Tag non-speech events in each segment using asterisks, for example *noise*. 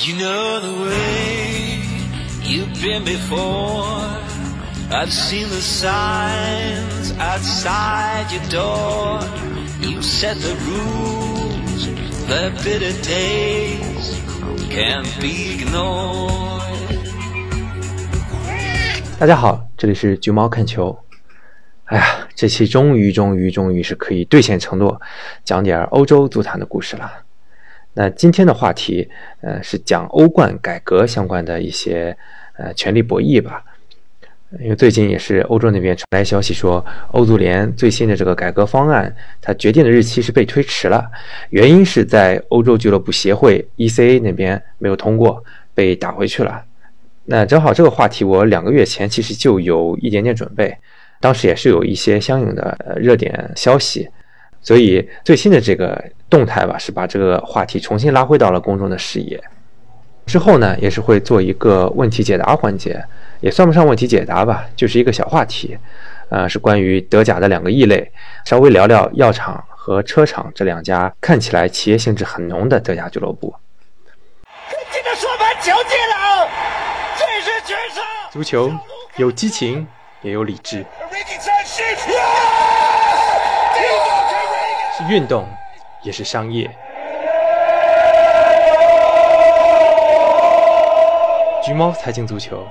You know the way you've been before. I've seen the signs outside your door. You set the rules, the bitter days can't be ignored. 大家好，这里是橘猫看球。哎呀，这期终于、终于、终于是可以兑现承诺，讲点欧洲足坛的故事了。那今天的话题，呃，是讲欧冠改革相关的一些呃权力博弈吧。因为最近也是欧洲那边传来消息说，欧足联最新的这个改革方案，它决定的日期是被推迟了，原因是在欧洲俱乐部协会 ECA 那边没有通过，被打回去了。那正好这个话题，我两个月前其实就有一点点准备，当时也是有一些相应的热点消息。所以最新的这个动态吧，是把这个话题重新拉回到了公众的视野。之后呢，也是会做一个问题解答环节，也算不上问题解答吧，就是一个小话题。呃，是关于德甲的两个异类，稍微聊聊药厂和车厂这两家看起来企业性质很浓的德甲俱乐部。这个说盘球进了，这是绝杀！足球有激情，也有理智，是运动，也是商业。橘猫财经足球，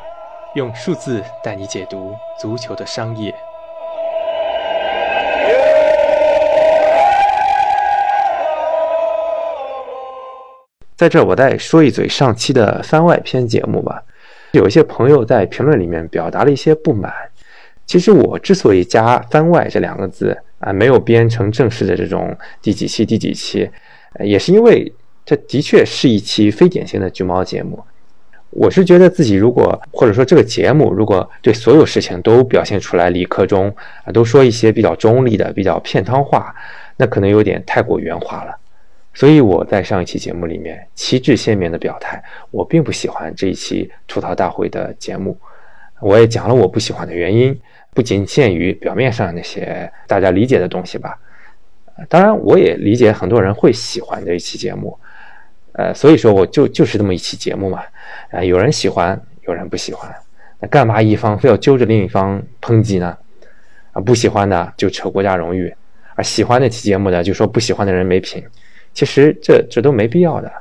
用数字带你解读足球的商业。在这，我再说一嘴上期的番外篇节目吧。有一些朋友在评论里面表达了一些不满。其实我之所以加“番外”这两个字啊，没有编成正式的这种第几期第几期，也是因为这的确是一期非典型的橘猫节目。我是觉得自己如果或者说这个节目如果对所有事情都表现出来，理科中啊都说一些比较中立的、比较片汤话，那可能有点太过圆滑了。所以我在上一期节目里面旗帜鲜明的表态，我并不喜欢这一期吐槽大会的节目。我也讲了我不喜欢的原因，不仅限于表面上那些大家理解的东西吧。当然，我也理解很多人会喜欢这一期节目。呃，所以说我就就是这么一期节目嘛。啊，有人喜欢，有人不喜欢。那干嘛一方非要揪着另一方抨击呢？啊，不喜欢的就扯国家荣誉，而喜欢那期节目的就说不喜欢的人没品。其实这这都没必要的，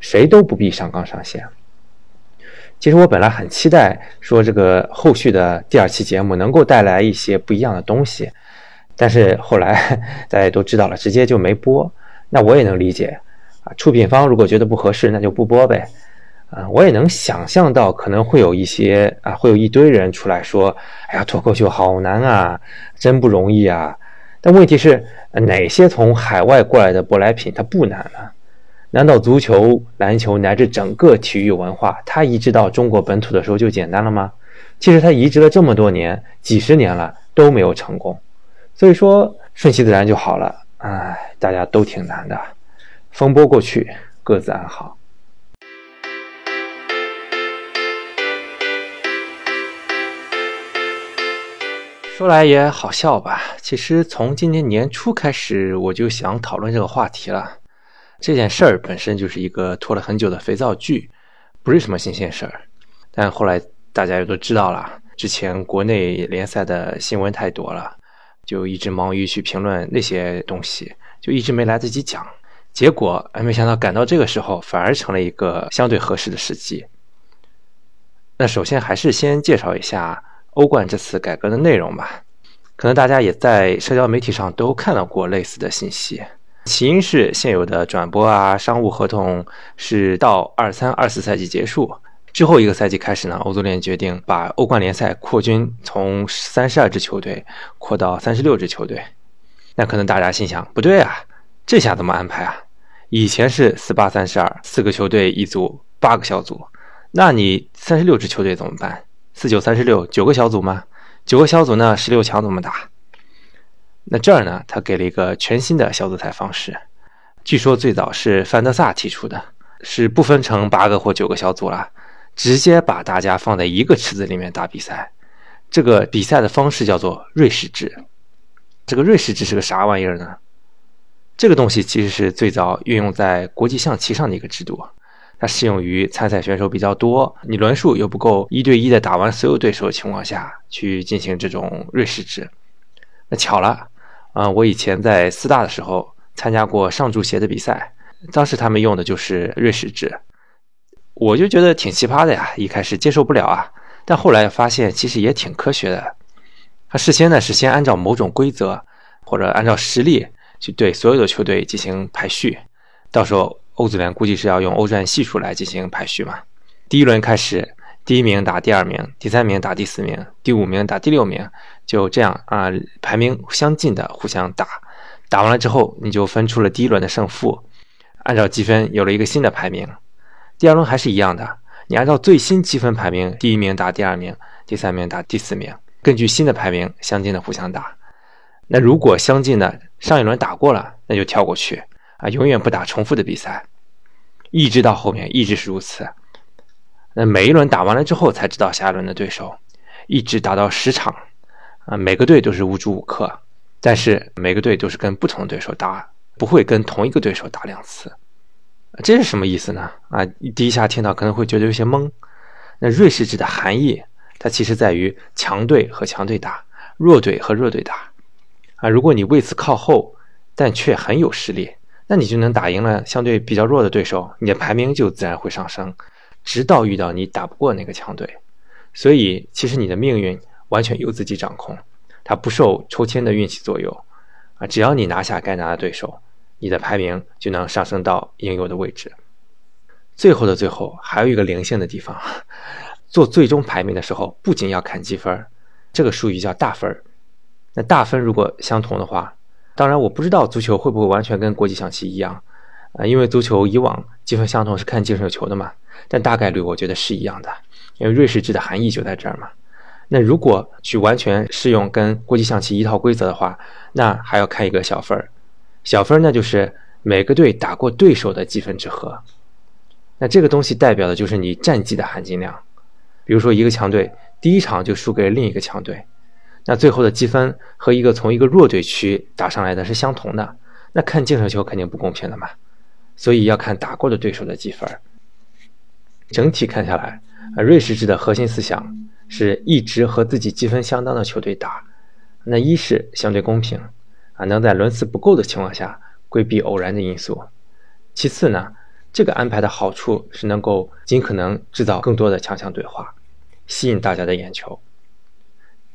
谁都不必上纲上线。其实我本来很期待说这个后续的第二期节目能够带来一些不一样的东西，但是后来大家都知道了，直接就没播。那我也能理解啊，出品方如果觉得不合适，那就不播呗。啊，我也能想象到可能会有一些啊，会有一堆人出来说：“哎呀，脱口秀好难啊，真不容易啊。”但问题是，哪些从海外过来的舶来品它不难呢？难道足球、篮球乃至整个体育文化，它移植到中国本土的时候就简单了吗？其实它移植了这么多年、几十年了都没有成功。所以说，顺其自然就好了。哎，大家都挺难的，风波过去，各自安好。说来也好笑吧，其实从今年年初开始，我就想讨论这个话题了。这件事儿本身就是一个拖了很久的肥皂剧，不是什么新鲜事儿。但后来大家也都知道了，之前国内联赛的新闻太多了，就一直忙于去评论那些东西，就一直没来得及讲。结果哎，没想到赶到这个时候，反而成了一个相对合适的时机。那首先还是先介绍一下。欧冠这次改革的内容吧，可能大家也在社交媒体上都看到过类似的信息。起因是现有的转播啊商务合同是到二三二四赛季结束之后一个赛季开始呢，欧足联决定把欧冠联赛扩军，从三十二支球队扩到三十六支球队。那可能大家心想，不对啊，这下怎么安排啊？以前是四八三十二，四个球队一组，八个小组，那你三十六支球队怎么办？四九三十六，九个小组吗？九个小组呢？十六强怎么打？那这儿呢？他给了一个全新的小组赛方式。据说最早是范德萨提出的，是不分成八个或九个小组了，直接把大家放在一个池子里面打比赛。这个比赛的方式叫做瑞士制。这个瑞士制是个啥玩意儿呢？这个东西其实是最早运用在国际象棋上的一个制度。它适用于参赛选手比较多，你轮数又不够一对一的打完所有对手的情况下去进行这种瑞士制。那巧了，啊，我以前在四大的时候参加过上注鞋的比赛，当时他们用的就是瑞士制，我就觉得挺奇葩的呀，一开始接受不了啊，但后来发现其实也挺科学的。他事先呢是先按照某种规则或者按照实力去对所有的球队进行排序，到时候。欧足联估计是要用欧战系数来进行排序嘛？第一轮开始，第一名打第二名，第三名打第四名，第五名打第六名，就这样啊，排名相近的互相打。打完了之后，你就分出了第一轮的胜负，按照积分有了一个新的排名。第二轮还是一样的，你按照最新积分排名，第一名打第二名，第三名打第四名，根据新的排名相近的互相打。那如果相近的上一轮打过了，那就跳过去啊，永远不打重复的比赛。一直到后面一直是如此，那每一轮打完了之后才知道下一轮的对手，一直打到十场，啊，每个队都是无主五客，但是每个队都是跟不同的对手打，不会跟同一个对手打两次，这是什么意思呢？啊，第一下听到可能会觉得有些懵。那瑞士制的含义，它其实在于强队和强队打，弱队和弱队打，啊，如果你位次靠后，但却很有实力。那你就能打赢了相对比较弱的对手，你的排名就自然会上升，直到遇到你打不过那个强队。所以，其实你的命运完全由自己掌控，它不受抽签的运气左右啊！只要你拿下该拿的对手，你的排名就能上升到应有的位置。最后的最后，还有一个灵性的地方，做最终排名的时候，不仅要看积分，这个术语叫大分那大分如果相同的话。当然，我不知道足球会不会完全跟国际象棋一样，啊，因为足球以往积分相同是看净胜球的嘛。但大概率我觉得是一样的，因为瑞士制的含义就在这儿嘛。那如果去完全适用跟国际象棋一套规则的话，那还要看一个小分儿。小分儿呢，就是每个队打过对手的积分之和。那这个东西代表的就是你战绩的含金量。比如说，一个强队第一场就输给了另一个强队。那最后的积分和一个从一个弱队区打上来的是相同的，那看净胜球肯定不公平的嘛，所以要看打过的对手的积分。整体看下来，啊，瑞士制的核心思想是一直和自己积分相当的球队打，那一是相对公平，啊，能在轮次不够的情况下规避偶然的因素；其次呢，这个安排的好处是能够尽可能制造更多的强强对话，吸引大家的眼球。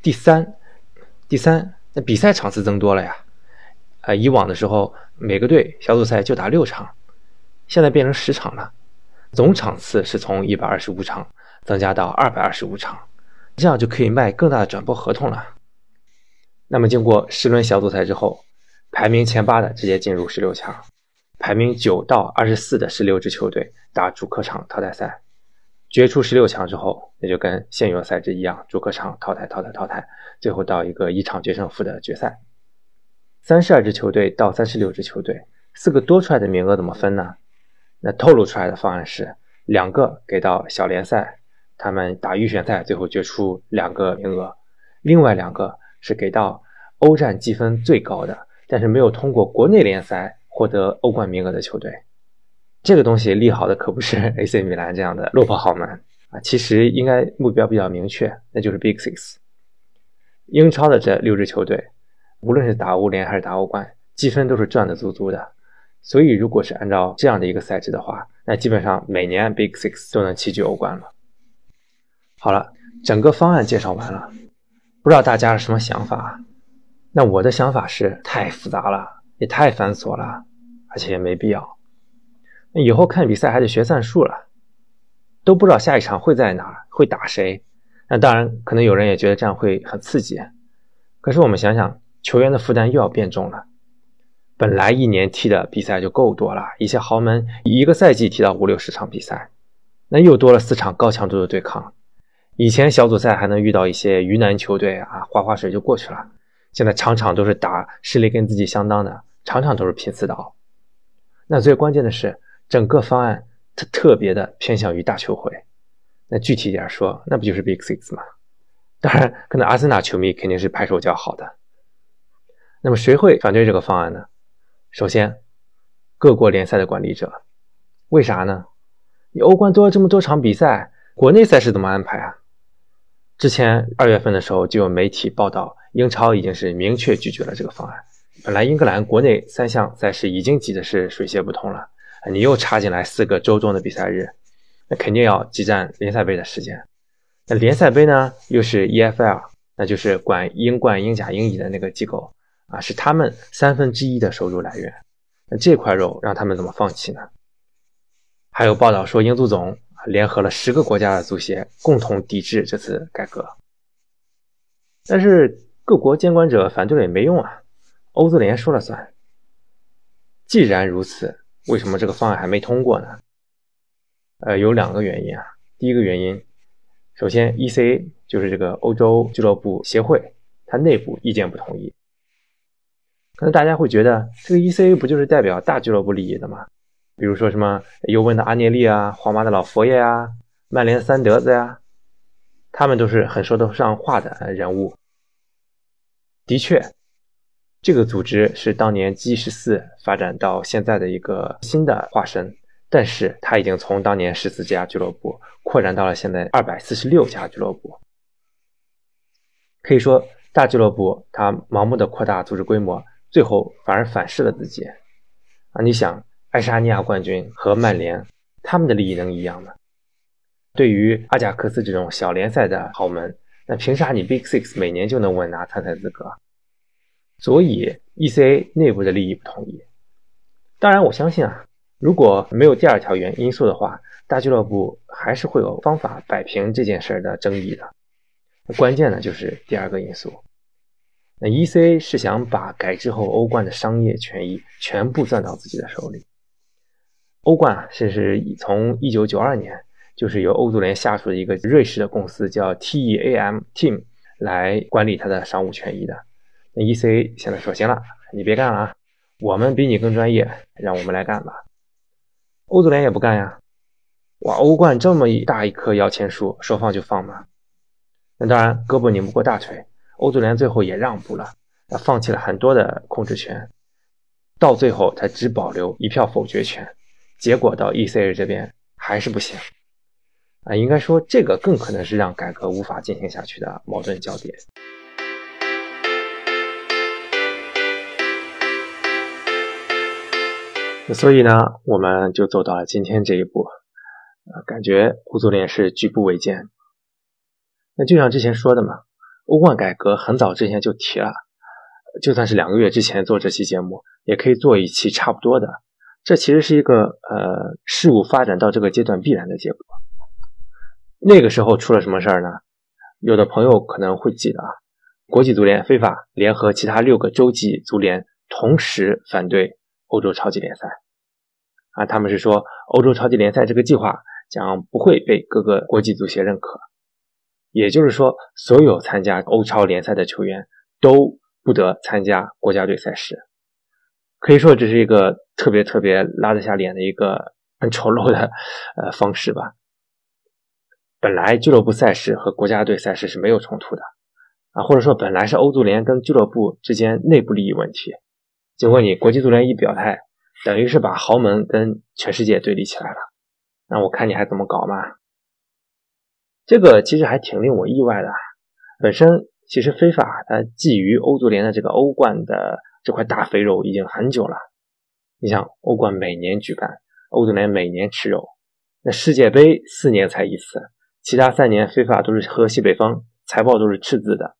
第三。第三，那比赛场次增多了呀，啊，以往的时候每个队小组赛就打六场，现在变成十场了，总场次是从一百二十五场增加到二百二十五场，这样就可以卖更大的转播合同了。那么经过十轮小组赛之后，排名前八的直接进入十六强，排名九到二十四的十六支球队打主客场淘汰赛。决出十六强之后，那就跟现有赛制一样，主客场淘汰、淘汰、淘汰，最后到一个一场决胜负的决赛。三十二支球队到三十六支球队，四个多出来的名额怎么分呢？那透露出来的方案是两个给到小联赛，他们打预选赛，最后决出两个名额；另外两个是给到欧战积分最高的，但是没有通过国内联赛获得欧冠名额的球队。这个东西利好的可不是 *laughs* AC 米兰这样的落魄豪门啊，其实应该目标比较明确，那就是 Big Six。英超的这六支球队，无论是打欧联还是打欧冠，积分都是赚的足足的。所以，如果是按照这样的一个赛制的话，那基本上每年 Big Six 都能齐聚欧冠了。好了，整个方案介绍完了，不知道大家是什么想法？那我的想法是太复杂了，也太繁琐了，而且也没必要。那以后看比赛还得学算术了，都不知道下一场会在哪，会打谁。那当然，可能有人也觉得这样会很刺激。可是我们想想，球员的负担又要变重了。本来一年踢的比赛就够多了，一些豪门一个赛季踢到五六十场比赛，那又多了四场高强度的对抗。以前小组赛还能遇到一些鱼腩球队啊，划划水就过去了。现在场场都是打实力跟自己相当的，场场都是拼刺刀。那最关键的是。整个方案它特别的偏向于大球会，那具体点说，那不就是 Big Six 吗？当然，可能阿森纳球迷肯定是拍手叫好的。那么谁会反对这个方案呢？首先，各国联赛的管理者，为啥呢？你欧冠多了这么多场比赛，国内赛事怎么安排啊？之前二月份的时候就有媒体报道，英超已经是明确拒绝了这个方案。本来英格兰国内三项赛事已经挤得是水泄不通了，你又插进来四个周中的比赛日，那肯定要挤占联赛杯的时间。那联赛杯呢，又是 EFL，那就是管英冠、英甲、英乙的那个机构啊，是他们三分之一的收入来源。那这块肉让他们怎么放弃呢？还有报道说，英足总。联合了十个国家的足协，共同抵制这次改革。但是各国监管者反对了也没用啊，欧足联说了算。既然如此，为什么这个方案还没通过呢？呃，有两个原因啊。第一个原因，首先 ECA 就是这个欧洲俱乐部协会，它内部意见不统一。可能大家会觉得，这个 ECA 不就是代表大俱乐部利益的吗？比如说什么尤文的阿涅利啊，皇马的老佛爷啊，曼联三德子呀，他们都是很说得上话的人物。的确，这个组织是当年 G 十四发展到现在的一个新的化身，但是它已经从当年十四家俱乐部扩展到了现在二百四十六家俱乐部。可以说，大俱乐部它盲目的扩大组织规模，最后反而反噬了自己啊！你想。爱沙尼亚冠军和曼联，他们的利益能一样吗？对于阿贾克斯这种小联赛的豪门，那凭啥你 Big Six 每年就能稳拿参赛资格？所以 ECA 内部的利益不统一。当然，我相信啊，如果没有第二条原因素的话，大俱乐部还是会有方法摆平这件事的争议的。关键呢，就是第二个因素。那 ECA 是想把改制后欧冠的商业权益全部攥到自己的手里。欧冠啊，这是从一九九二年，就是由欧足联下属的一个瑞士的公司叫 TEAM Team 来管理它的商务权益的。那 ECA 现在说行了，你别干了啊，我们比你更专业，让我们来干吧。欧足联也不干呀，哇，欧冠这么一大一棵摇钱树，说放就放嘛。那当然，胳膊拧不过大腿，欧足联最后也让步了，放弃了很多的控制权，到最后他只保留一票否决权。结果到 ECA 这边还是不行啊，应该说这个更可能是让改革无法进行下去的矛盾焦点。所以呢，我们就走到了今天这一步，啊，感觉欧足联是举步维艰。那就像之前说的嘛，欧冠改革很早之前就提了，就算是两个月之前做这期节目，也可以做一期差不多的。这其实是一个呃事物发展到这个阶段必然的结果。那个时候出了什么事儿呢？有的朋友可能会记得啊，国际足联非法联合其他六个洲际足联同时反对欧洲超级联赛啊，他们是说欧洲超级联赛这个计划将不会被各个国际足协认可，也就是说，所有参加欧超联赛的球员都不得参加国家队赛事。可以说这是一个特别特别拉得下脸的一个很丑陋的呃方式吧。本来俱乐部赛事和国家队赛事是没有冲突的啊，或者说本来是欧足联跟俱乐部之间内部利益问题。结果你国际足联一表态，等于是把豪门跟全世界对立起来了。那我看你还怎么搞嘛？这个其实还挺令我意外的。本身其实非法它觊觎欧足联的这个欧冠的。这块大肥肉已经很久了。你想，欧冠每年举办，欧足联每年吃肉，那世界杯四年才一次，其他三年非法都是喝西北风，财报都是赤字的。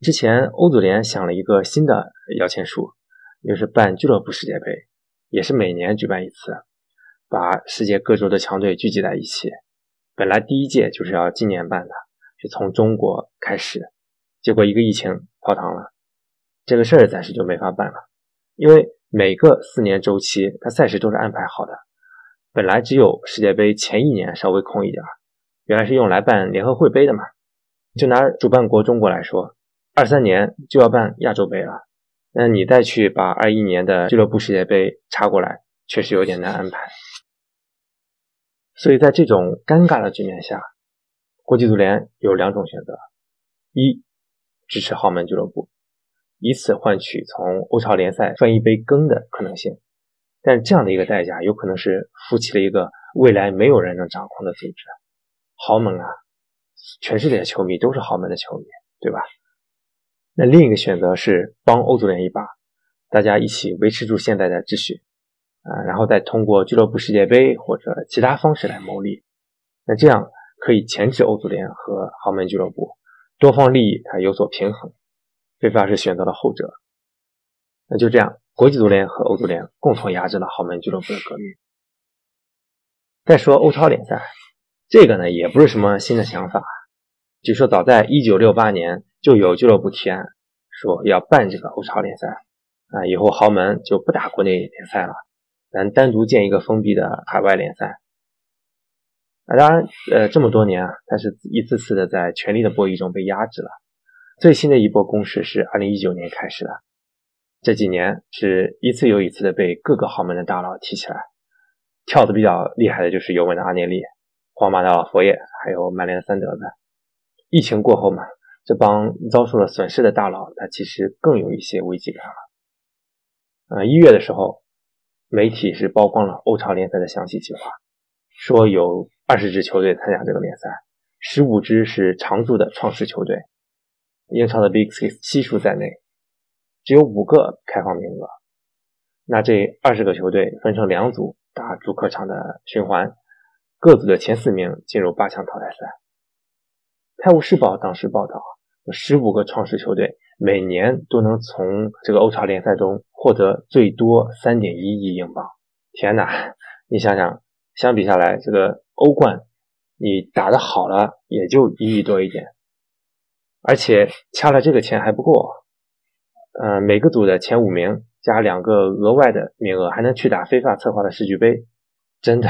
之前欧足联想了一个新的摇钱树，就是办俱乐部世界杯，也是每年举办一次，把世界各洲的强队聚集在一起。本来第一届就是要今年办的，是从中国开始，结果一个疫情泡汤了。这个事儿暂时就没法办了，因为每个四年周期，它赛事都是安排好的。本来只有世界杯前一年稍微空一点，原来是用来办联合会杯的嘛。就拿主办国中国来说，二三年就要办亚洲杯了，那你再去把二一年的俱乐部世界杯插过来，确实有点难安排。所以在这种尴尬的局面下，国际足联有两种选择：一，支持豪门俱乐部。以此换取从欧超联赛分一杯羹的可能性，但这样的一个代价，有可能是扶起了一个未来没有人能掌控的组织。豪门啊，全世界的球迷都是豪门的球迷，对吧？那另一个选择是帮欧足联一把，大家一起维持住现在的秩序，啊，然后再通过俱乐部世界杯或者其他方式来牟利。那这样可以钳制欧足联和豪门俱乐部，多方利益它有所平衡。非法是选择了后者。那就这样。国际足联和欧足联共同压制了豪门俱乐部的革命。再说欧超联赛，这个呢也不是什么新的想法。据说早在1968年就有俱乐部提案，说要办这个欧超联赛啊，以后豪门就不打国内联赛了，咱单独建一个封闭的海外联赛。啊，当然，呃，这么多年啊，它是一次次的在权力的博弈中被压制了。最新的一波攻势是2019年开始的。这几年是一次又一次的被各个豪门的大佬提起来，跳的比较厉害的就是尤文的阿涅利、皇马的佛爷，还有曼联的三德子。疫情过后嘛，这帮遭受了损失的大佬，他其实更有一些危机感了。呃，一月的时候，媒体是曝光了欧超联赛的详细计划，说有二十支球队参加这个联赛，十五支是常驻的创始球队，英超的 Big Six 悉数在内。只有五个开放名额，那这二十个球队分成两组打主客场的循环，各组的前四名进入八强淘汰赛。泰晤士报当时报道，十五个创始球队每年都能从这个欧超联赛中获得最多三点一亿英镑。天哪，你想想，相比下来，这个欧冠你打得好了也就一亿多一点，而且掐了这个钱还不够。呃，每个组的前五名加两个额外的名额，还能去打非法策划的世俱杯，真的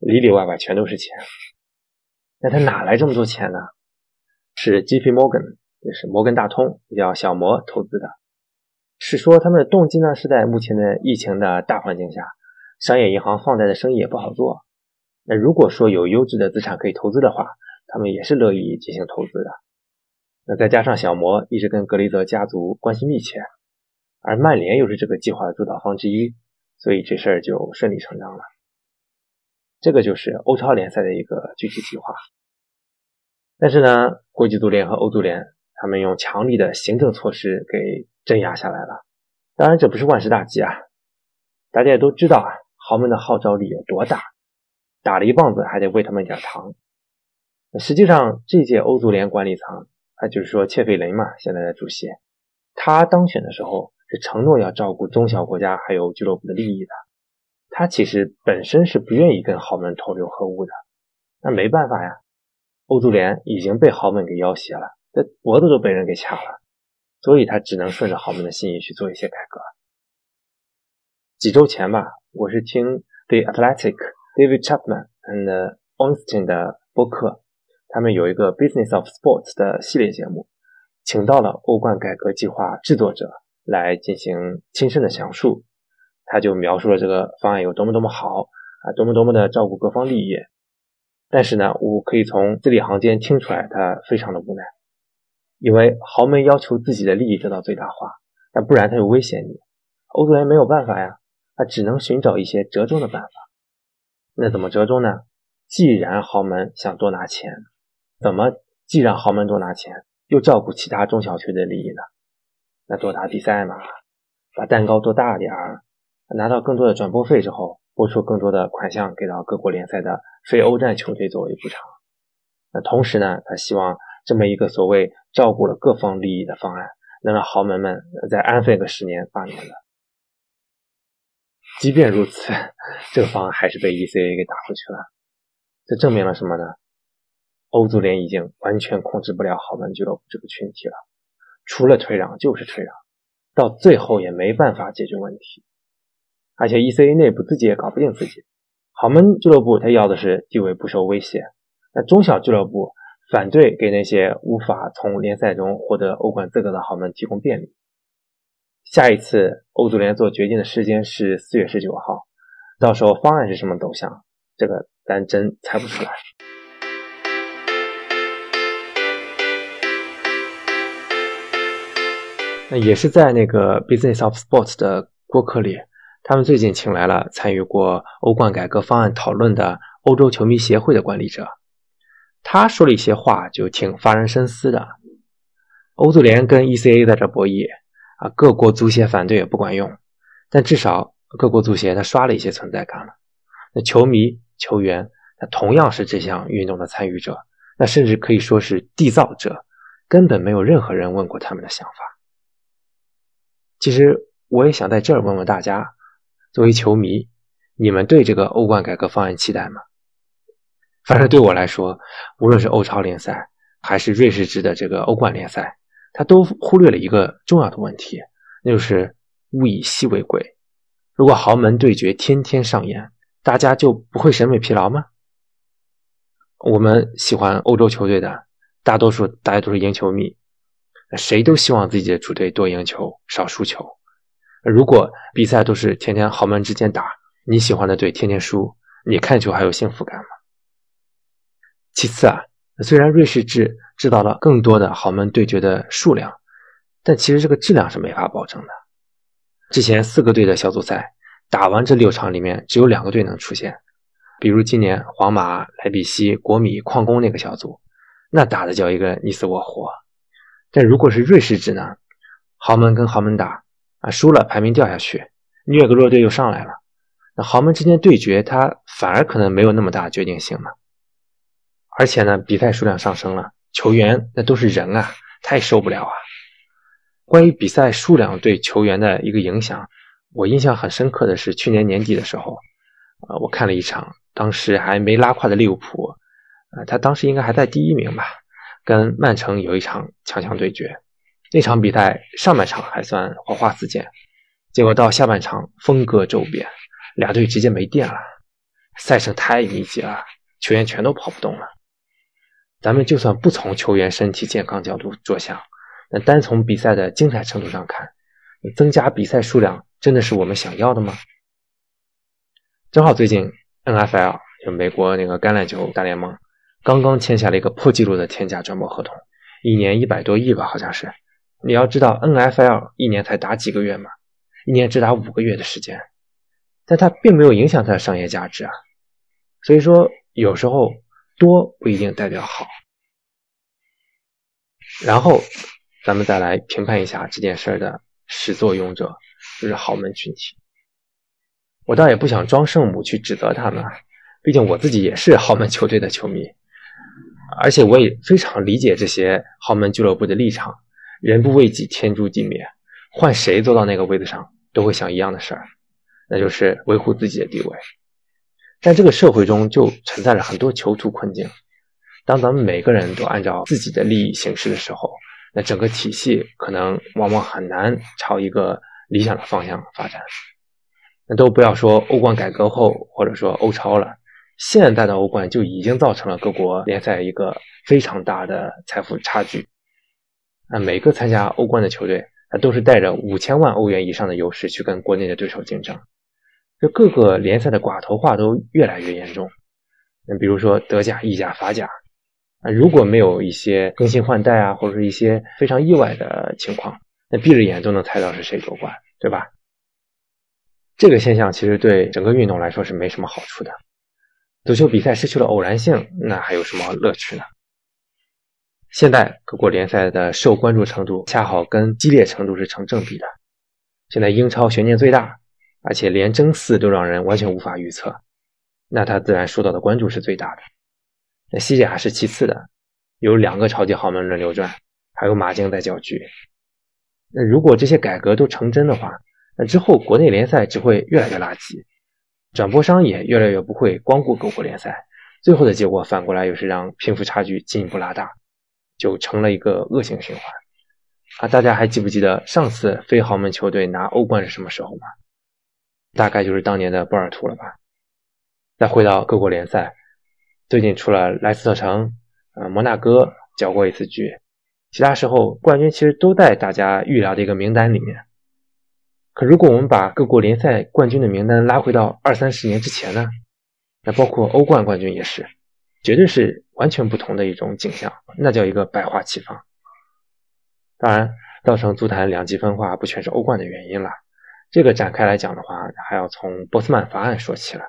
里里外外全都是钱。那他哪来这么多钱呢？是 J.P. Morgan，也是摩根大通，也叫小摩投资的。是说他们的动机呢，是在目前的疫情的大环境下，商业银行放贷的生意也不好做。那如果说有优质的资产可以投资的话，他们也是乐意进行投资的。那再加上小摩一直跟格雷泽家族关系密切，而曼联又是这个计划的主导方之一，所以这事儿就顺理成章了。这个就是欧超联赛的一个具体计划。但是呢，国际足联和欧足联他们用强力的行政措施给镇压下来了。当然，这不是万事大吉啊！大家也都知道啊，豪门的号召力有多大，打了一棒子还得喂他们一点糖。实际上，这届欧足联管理层。那就是说，切费雷嘛，现在的主席，他当选的时候是承诺要照顾中小国家还有俱乐部的利益的。他其实本身是不愿意跟豪门同流合污的。那没办法呀，欧足联已经被豪门给要挟了，这脖子都被人给掐了，所以他只能顺着豪门的心意去做一些改革。几周前吧，我是听 The Athletic David Chapman and Einstein 的播客。他们有一个 Business of Sports 的系列节目，请到了欧冠改革计划制作者来进行亲身的讲述。他就描述了这个方案有多么多么好啊，多么多么的照顾各方利益。但是呢，我可以从字里行间听出来，他非常的无奈，因为豪门要求自己的利益得到最大化，那不然他就威胁你。欧足联没有办法呀，他只能寻找一些折中的办法。那怎么折中呢？既然豪门想多拿钱。怎么既让豪门多拿钱，又照顾其他中小区的利益呢？那多打比赛嘛，把蛋糕做大点儿，拿到更多的转播费之后，拨出更多的款项给到各国联赛的非欧战球队作为补偿。那同时呢，他希望这么一个所谓照顾了各方利益的方案，能让豪门们再安分个十年八年的。即便如此，这个方案还是被 ECA 给打回去了。这证明了什么呢？欧足联已经完全控制不了豪门俱乐部这个群体了，除了退让就是退让，到最后也没办法解决问题。而且 ECA 内部自己也搞不定自己，豪门俱乐部他要的是地位不受威胁，那中小俱乐部反对给那些无法从联赛中获得欧冠资格的豪门提供便利。下一次欧足联做决定的时间是四月十九号，到时候方案是什么走向，这个咱真猜不出来。那也是在那个 Business of Sports 的播客里，他们最近请来了参与过欧冠改革方案讨论的欧洲球迷协会的管理者，他说了一些话，就挺发人深思的。欧足联跟 ECA 在这博弈啊，各国足协反对也不管用，但至少各国足协他刷了一些存在感了。那球迷、球员，他同样是这项运动的参与者，那甚至可以说是缔造者，根本没有任何人问过他们的想法。其实我也想在这儿问问大家。作为球迷，你们对这个欧冠改革方案期待吗？反正对我来说，无论是欧超联赛还是瑞士制的这个欧冠联赛，他都忽略了一个重要的问题，那就是物以稀为贵。如果豪门对决天天上演，大家就不会审美疲劳吗？我们喜欢欧洲球队的大多数，大家都是赢球迷，谁都希望自己的主队多赢球，少输球。如果比赛都是天天豪门之间打，你喜欢的队天天输，你看球还有幸福感吗？其次啊，虽然瑞士制制造了更多的豪门对决的数量，但其实这个质量是没法保证的。之前四个队的小组赛打完这六场里面，只有两个队能出现，比如今年皇马、莱比锡、国米、矿工那个小组，那打的叫一个你死我活。但如果是瑞士制呢，豪门跟豪门打。啊，输了排名掉下去，虐个弱队又上来了，那豪门之间对决，它反而可能没有那么大决定性了。而且呢，比赛数量上升了，球员那都是人啊，他也受不了啊。关于比赛数量对球员的一个影响，我印象很深刻的是去年年底的时候，啊，我看了一场，当时还没拉胯的利物浦，啊，他当时应该还在第一名吧，跟曼城有一场强强对决。那场比赛上半场还算火花四溅，结果到下半场风格骤变，俩队直接没电了，赛程太密集了，球员全都跑不动了。咱们就算不从球员身体健康角度着想，那单从比赛的精彩程度上看，增加比赛数量真的是我们想要的吗？正好最近 NFL 就美国那个橄榄球大联盟刚刚签下了一个破纪录的天价转播合同，一年一百多亿吧，好像是。你要知道，NFL 一年才打几个月嘛，一年只打五个月的时间，但它并没有影响它的商业价值啊。所以说，有时候多不一定代表好。然后，咱们再来评判一下这件事儿的始作俑者，就是豪门群体。我倒也不想装圣母去指责他们，毕竟我自己也是豪门球队的球迷，而且我也非常理解这些豪门俱乐部的立场。人不为己，天诛地灭。换谁坐到那个位子上，都会想一样的事儿，那就是维护自己的地位。但这个社会中就存在着很多囚徒困境。当咱们每个人都按照自己的利益行事的时候，那整个体系可能往往很难朝一个理想的方向发展。那都不要说欧冠改革后，或者说欧超了，现在的欧冠就已经造成了各国联赛一个非常大的财富差距。那每个参加欧冠的球队，那都是带着五千万欧元以上的优势去跟国内的对手竞争。这各个联赛的寡头化都越来越严重。那比如说德甲、意甲、法甲，啊，如果没有一些更新换代啊，或者是一些非常意外的情况，那闭着眼都能猜到是谁夺冠，对吧？这个现象其实对整个运动来说是没什么好处的。足球比赛失去了偶然性，那还有什么乐趣呢？现在各国联赛的受关注程度恰好跟激烈程度是成正比的。现在英超悬念最大，而且连争四都让人完全无法预测，那他自然受到的关注是最大的。那西甲是其次的，有两个超级豪门轮流转，还有马竞在搅局。那如果这些改革都成真的话，那之后国内联赛只会越来越垃圾，转播商也越来越不会光顾各国联赛，最后的结果反过来又是让贫富差距进一步拉大。就成了一个恶性循环啊！大家还记不记得上次非豪门球队拿欧冠是什么时候吗？大概就是当年的波尔图了吧。再回到各国联赛，最近除了莱斯特城、呃摩纳哥搅过一次局，其他时候冠军其实都在大家预料的一个名单里面。可如果我们把各国联赛冠军的名单拉回到二三十年之前呢？那包括欧冠冠军也是。绝对是完全不同的一种景象，那叫一个百花齐放。当然，造成足坛两极分化不全是欧冠的原因了，这个展开来讲的话，还要从波斯曼法案说起了。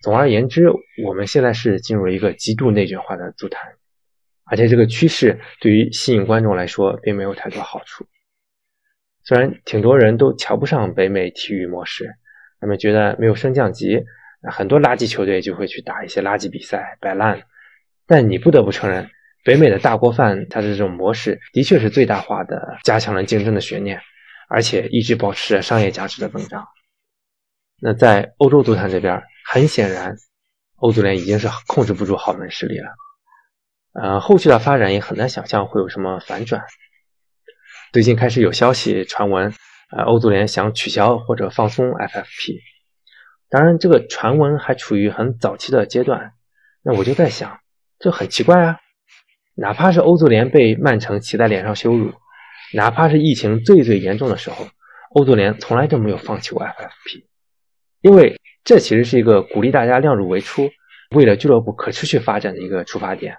总而言之，我们现在是进入一个极度内卷化的足坛，而且这个趋势对于吸引观众来说并没有太多好处。虽然挺多人都瞧不上北美体育模式，他们觉得没有升降级，很多垃圾球队就会去打一些垃圾比赛摆烂。但你不得不承认，北美的大锅饭它的这种模式的确是最大化的加强了竞争的悬念，而且一直保持着商业价值的增长。那在欧洲足坛这边，很显然，欧足联已经是控制不住豪门势力了。呃，后续的发展也很难想象会有什么反转。最近开始有消息传闻，呃，欧足联想取消或者放松 FFP。当然，这个传闻还处于很早期的阶段。那我就在想，这很奇怪啊！哪怕是欧足联被曼城骑在脸上羞辱，哪怕是疫情最最严重的时候，欧足联从来都没有放弃过 FFP，因为这其实是一个鼓励大家量入为出，为了俱乐部可持续发展的一个出发点。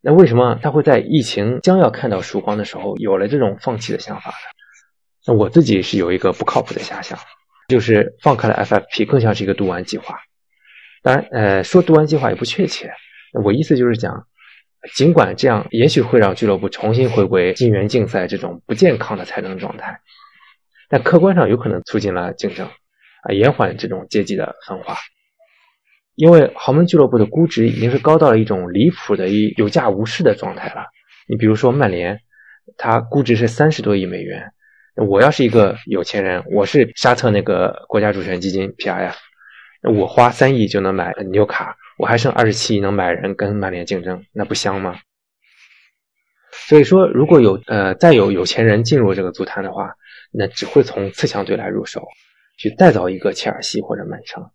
那为什么他会在疫情将要看到曙光的时候有了这种放弃的想法呢？那我自己是有一个不靠谱的遐想，就是放开了 FFP 更像是一个读完计划。当然，呃，说读完计划也不确切。我意思就是讲，尽管这样也许会让俱乐部重新回归金元竞赛这种不健康的财政状态，但客观上有可能促进了竞争，啊，延缓这种阶级的分化。因为豪门俱乐部的估值已经是高到了一种离谱的、一有价无市的状态了。你比如说曼联，它估值是三十多亿美元。我要是一个有钱人，我是沙特那个国家主权基金 PRF，我花三亿就能买纽卡，我还剩二十七亿能买人跟曼联竞争，那不香吗？所以说，如果有呃再有有钱人进入这个足坛的话，那只会从次强队来入手，去再造一个切尔西或者曼城。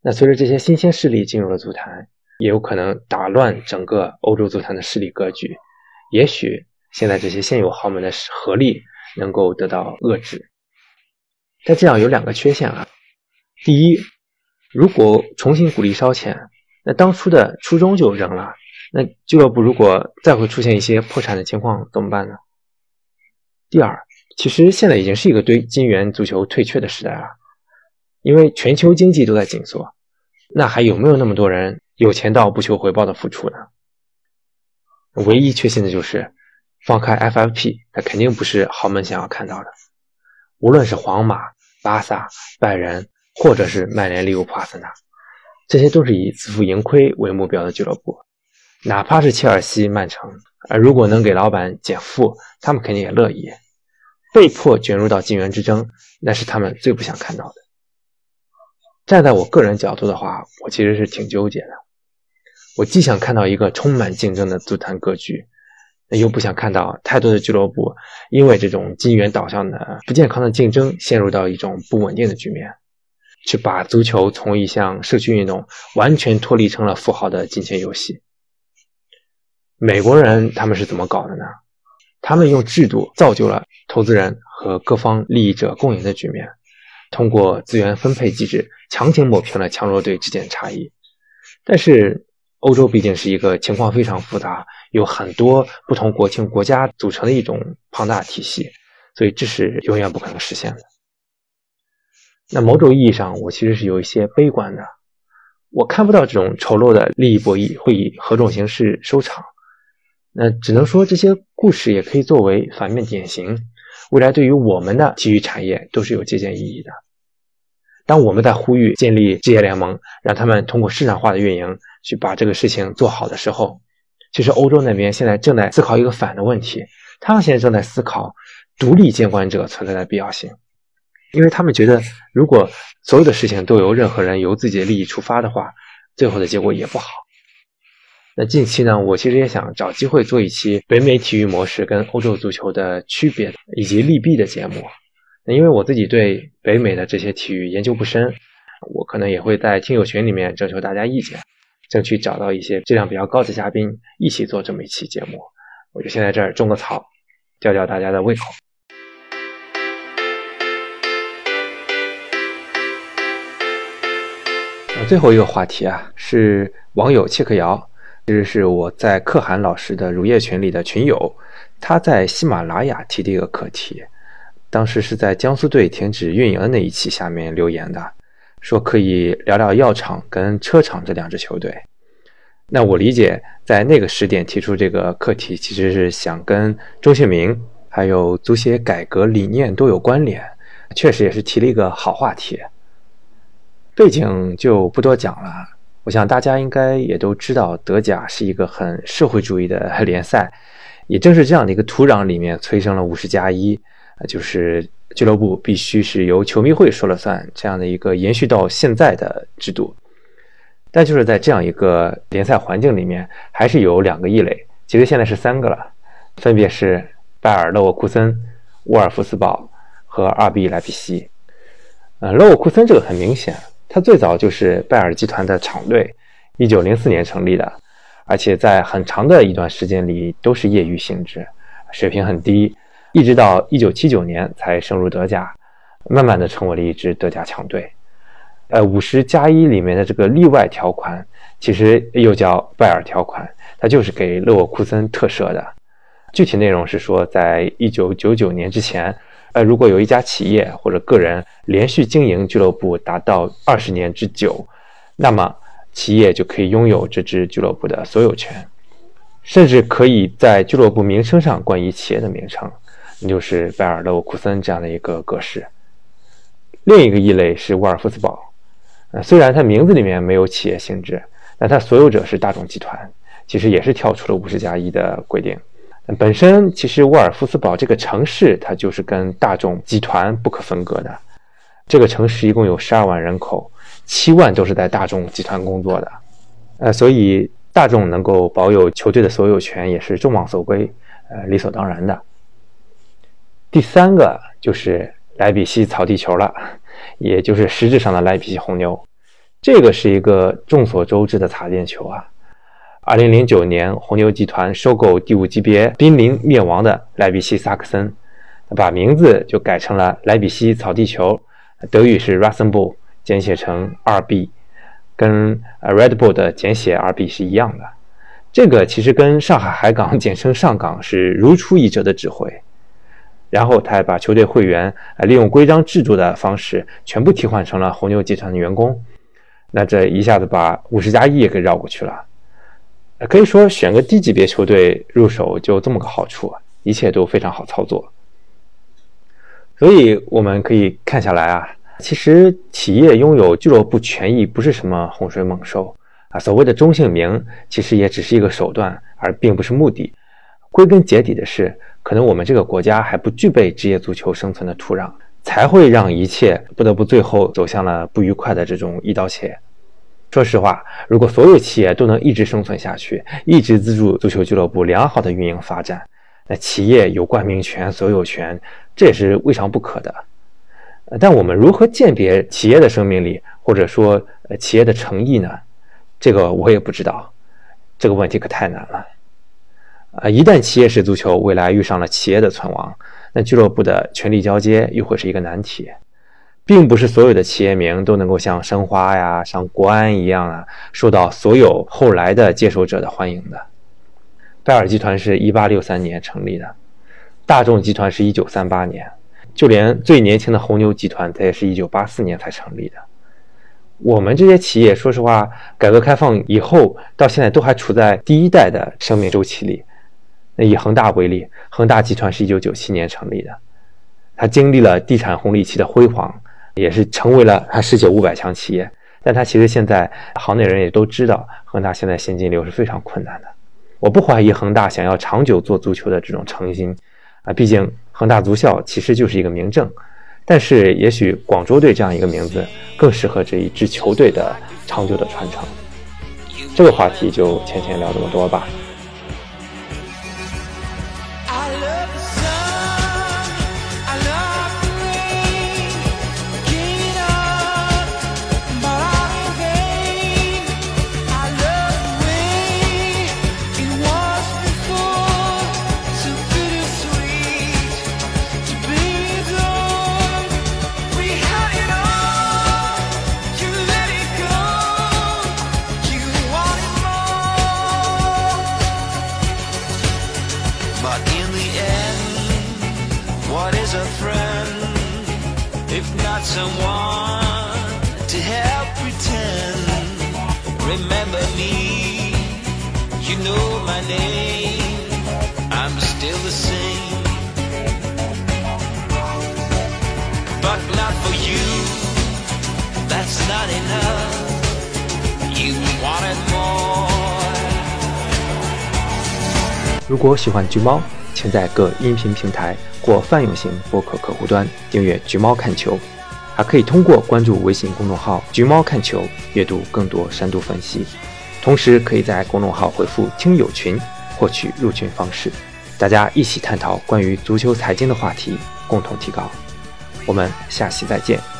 那随着这些新鲜势力进入了足坛，也有可能打乱整个欧洲足坛的势力格局。也许现在这些现有豪门的合力能够得到遏制，但这样有两个缺陷啊。第一，如果重新鼓励烧钱，那当初的初衷就扔了。那俱乐部如果再会出现一些破产的情况怎么办呢？第二，其实现在已经是一个堆金元足球退却的时代了，因为全球经济都在紧缩。那还有没有那么多人有钱到不求回报的付出呢？唯一确信的就是放开 FFP，那肯定不是豪门想要看到的。无论是皇马、巴萨、拜仁，或者是曼联、利物浦、阿森纳，这些都是以自负盈亏为目标的俱乐部。哪怕是切尔西、曼城，而如果能给老板减负，他们肯定也乐意。被迫卷入到金元之争，那是他们最不想看到的。站在我个人角度的话，我其实是挺纠结的。我既想看到一个充满竞争的足坛格局，又不想看到太多的俱乐部因为这种金元导向的不健康的竞争，陷入到一种不稳定的局面，去把足球从一项社区运动完全脱离成了富豪的金钱游戏。美国人他们是怎么搞的呢？他们用制度造就了投资人和各方利益者共赢的局面。通过资源分配机制强行抹平了强弱队之间的差异，但是欧洲毕竟是一个情况非常复杂、有很多不同国情国家组成的一种庞大体系，所以这是永远不可能实现的。那某种意义上，我其实是有一些悲观的，我看不到这种丑陋的利益博弈会以何种形式收场。那只能说这些故事也可以作为反面典型。未来对于我们的体育产业都是有借鉴意义的。当我们在呼吁建立职业联盟，让他们通过市场化的运营去把这个事情做好的时候，其实欧洲那边现在正在思考一个反的问题。他们现在正在思考独立监管者存在的必要性，因为他们觉得，如果所有的事情都由任何人由自己的利益出发的话，最后的结果也不好。那近期呢，我其实也想找机会做一期北美体育模式跟欧洲足球的区别以及利弊的节目。那因为我自己对北美的这些体育研究不深，我可能也会在听友群里面征求大家意见，争取找到一些质量比较高的嘉宾一起做这么一期节目。我就先在这儿种个草，吊吊大家的胃口。最后一个话题啊，是网友切克瑶。其实是我在可汗老师的乳业群里的群友，他在喜马拉雅提的一个课题，当时是在江苏队停止运营的那一期下面留言的，说可以聊聊药厂跟车厂这两支球队。那我理解，在那个时点提出这个课题，其实是想跟周庆明还有足协改革理念都有关联，确实也是提了一个好话题。背景就不多讲了，我想大家应该也都知道，德甲是一个很社会主义的联赛，也正是这样的一个土壤里面催生了五十加一。就是俱乐部必须是由球迷会说了算这样的一个延续到现在的制度，但就是在这样一个联赛环境里面，还是有两个异类，其实现在是三个了，分别是拜尔勒沃库森、沃尔夫斯堡和二 B 莱比锡。呃，勒沃库森这个很明显，它最早就是拜耳集团的厂队，一九零四年成立的，而且在很长的一段时间里都是业余性质，水平很低。一直到一九七九年才升入德甲，慢慢的成为了一支德甲强队。呃，五十加一里面的这个例外条款，其实又叫拜尔条款，它就是给勒沃库森特赦的。具体内容是说，在一九九九年之前，呃，如果有一家企业或者个人连续经营俱乐部达到二十年之久，那么企业就可以拥有这支俱乐部的所有权，甚至可以在俱乐部名称上冠以企业的名称。就是拜尔勒沃库森这样的一个格式。另一个异类是沃尔夫斯堡，呃，虽然它名字里面没有企业性质，但它所有者是大众集团，其实也是跳出了五十加一的规定。本身其实沃尔夫斯堡这个城市，它就是跟大众集团不可分割的。这个城市一共有十二万人口，七万都是在大众集团工作的，呃，所以大众能够保有球队的所有权也是众望所归，呃，理所当然的。第三个就是莱比锡草地球了，也就是实质上的莱比锡红牛。这个是一个众所周知的擦边球啊。二零零九年，红牛集团收购第五级别濒临灭亡的莱比锡萨克森，把名字就改成了莱比锡草地球，德语是 Rasenball，简写成 RB，跟 Red Bull 的简写 RB 是一样的。这个其实跟上海海港简称上港是如出一辙的指挥。然后他还把球队会员啊利用规章制度的方式全部替换成了红牛集团的员工，那这一下子把五十加一也给绕过去了。可以说选个低级别球队入手就这么个好处，一切都非常好操作。所以我们可以看下来啊，其实企业拥有俱乐部权益不是什么洪水猛兽啊，所谓的中性名其实也只是一个手段，而并不是目的。归根结底的是。可能我们这个国家还不具备职业足球生存的土壤，才会让一切不得不最后走向了不愉快的这种一刀切。说实话，如果所有企业都能一直生存下去，一直资助足球俱乐部良好的运营发展，那企业有冠名权、所有权，这也是未尝不可的。但我们如何鉴别企业的生命力，或者说呃企业的诚意呢？这个我也不知道，这个问题可太难了。啊，一旦企业式足球未来遇上了企业的存亡，那俱乐部的权力交接又会是一个难题。并不是所有的企业名都能够像申花呀、像国安一样啊，受到所有后来的接手者的欢迎的。拜耳集团是一八六三年成立的，大众集团是一九三八年，就连最年轻的红牛集团，它也是一九八四年才成立的。我们这些企业，说实话，改革开放以后到现在都还处在第一代的生命周期里。那以恒大为例，恒大集团是一九九七年成立的，它经历了地产红利期的辉煌，也是成为了它世界五百强企业。但它其实现在行内人也都知道，恒大现在现金流是非常困难的。我不怀疑恒大想要长久做足球的这种诚心啊，毕竟恒大足校其实就是一个明证。但是也许广州队这样一个名字更适合这一支球队的长久的传承。这个话题就浅浅聊这么多吧。Someone to help pretend. Remember me, you know my name. I'm still the same, but not for you. That's not enough. You wanted more. 如果喜欢橘猫，请在各音频平台或泛用型播客客户端订阅“橘猫看球”，还可以通过关注微信公众号“橘猫看球”阅读更多深度分析。同时，可以在公众号回复“听友群”获取入群方式，大家一起探讨关于足球财经的话题，共同提高。我们下期再见。